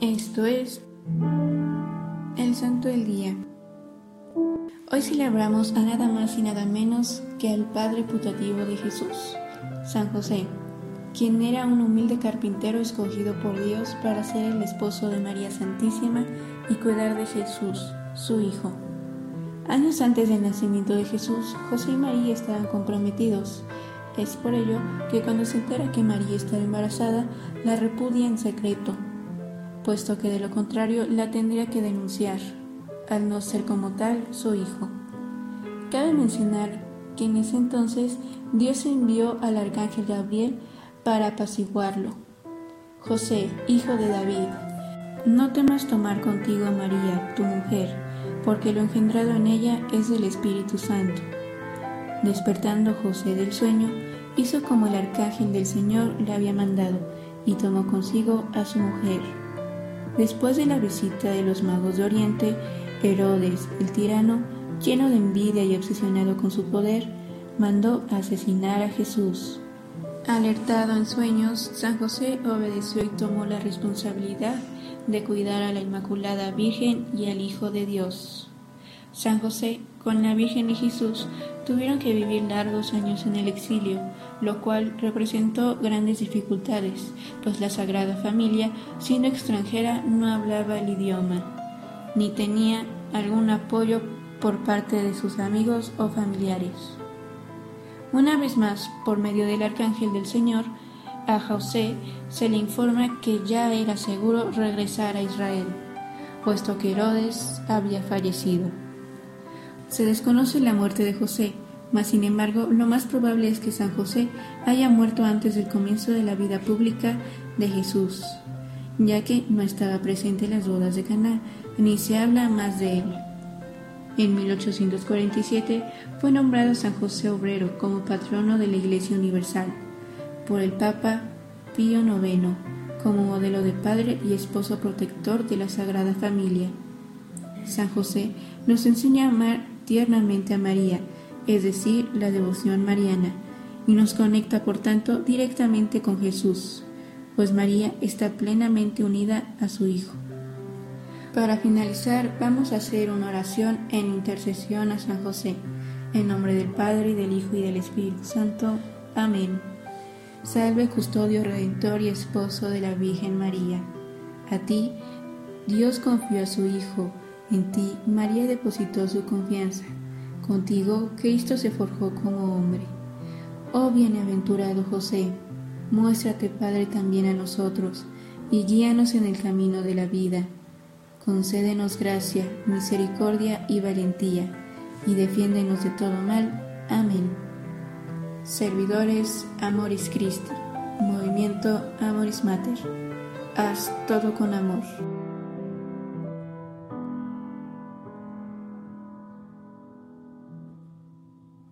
Esto es el Santo del Día. Hoy celebramos a nada más y nada menos que al Padre putativo de Jesús, San José, quien era un humilde carpintero escogido por Dios para ser el esposo de María Santísima y cuidar de Jesús, su Hijo. Años antes del nacimiento de Jesús, José y María estaban comprometidos. Es por ello que cuando se entera que María estaba embarazada, la repudia en secreto puesto que de lo contrario la tendría que denunciar, al no ser como tal su hijo. Cabe mencionar que en ese entonces Dios envió al arcángel Gabriel para apaciguarlo. José, hijo de David, no temas tomar contigo a María, tu mujer, porque lo engendrado en ella es del Espíritu Santo. Despertando José del sueño, hizo como el arcángel del Señor le había mandado, y tomó consigo a su mujer. Después de la visita de los magos de Oriente, Herodes, el tirano, lleno de envidia y obsesionado con su poder, mandó asesinar a Jesús. Alertado en sueños, San José obedeció y tomó la responsabilidad de cuidar a la Inmaculada Virgen y al Hijo de Dios. San José, con la Virgen y Jesús, tuvieron que vivir largos años en el exilio, lo cual representó grandes dificultades, pues la Sagrada Familia, siendo extranjera, no hablaba el idioma, ni tenía algún apoyo por parte de sus amigos o familiares. Una vez más, por medio del Arcángel del Señor, a José se le informa que ya era seguro regresar a Israel, puesto que Herodes había fallecido. Se desconoce la muerte de José, mas sin embargo lo más probable es que San José haya muerto antes del comienzo de la vida pública de Jesús, ya que no estaba presente en las bodas de Caná, ni se habla más de él. En 1847 fue nombrado San José Obrero como patrono de la Iglesia Universal por el Papa Pío IX como modelo de padre y esposo protector de la Sagrada Familia. San José nos enseña a amar tiernamente a María, es decir, la devoción mariana, y nos conecta por tanto directamente con Jesús, pues María está plenamente unida a su Hijo. Para finalizar, vamos a hacer una oración en intercesión a San José, en nombre del Padre, y del Hijo y del Espíritu Santo. Amén. Salve, custodio, redentor y esposo de la Virgen María. A ti, Dios confió a su Hijo en ti María depositó su confianza. Contigo Cristo se forjó como hombre. Oh bienaventurado José, muéstrate Padre también a nosotros y guíanos en el camino de la vida. Concédenos gracia, misericordia y valentía, y defiéndenos de todo mal. Amén. Servidores Amoris Christi, Movimiento Amoris Mater. Haz todo con amor.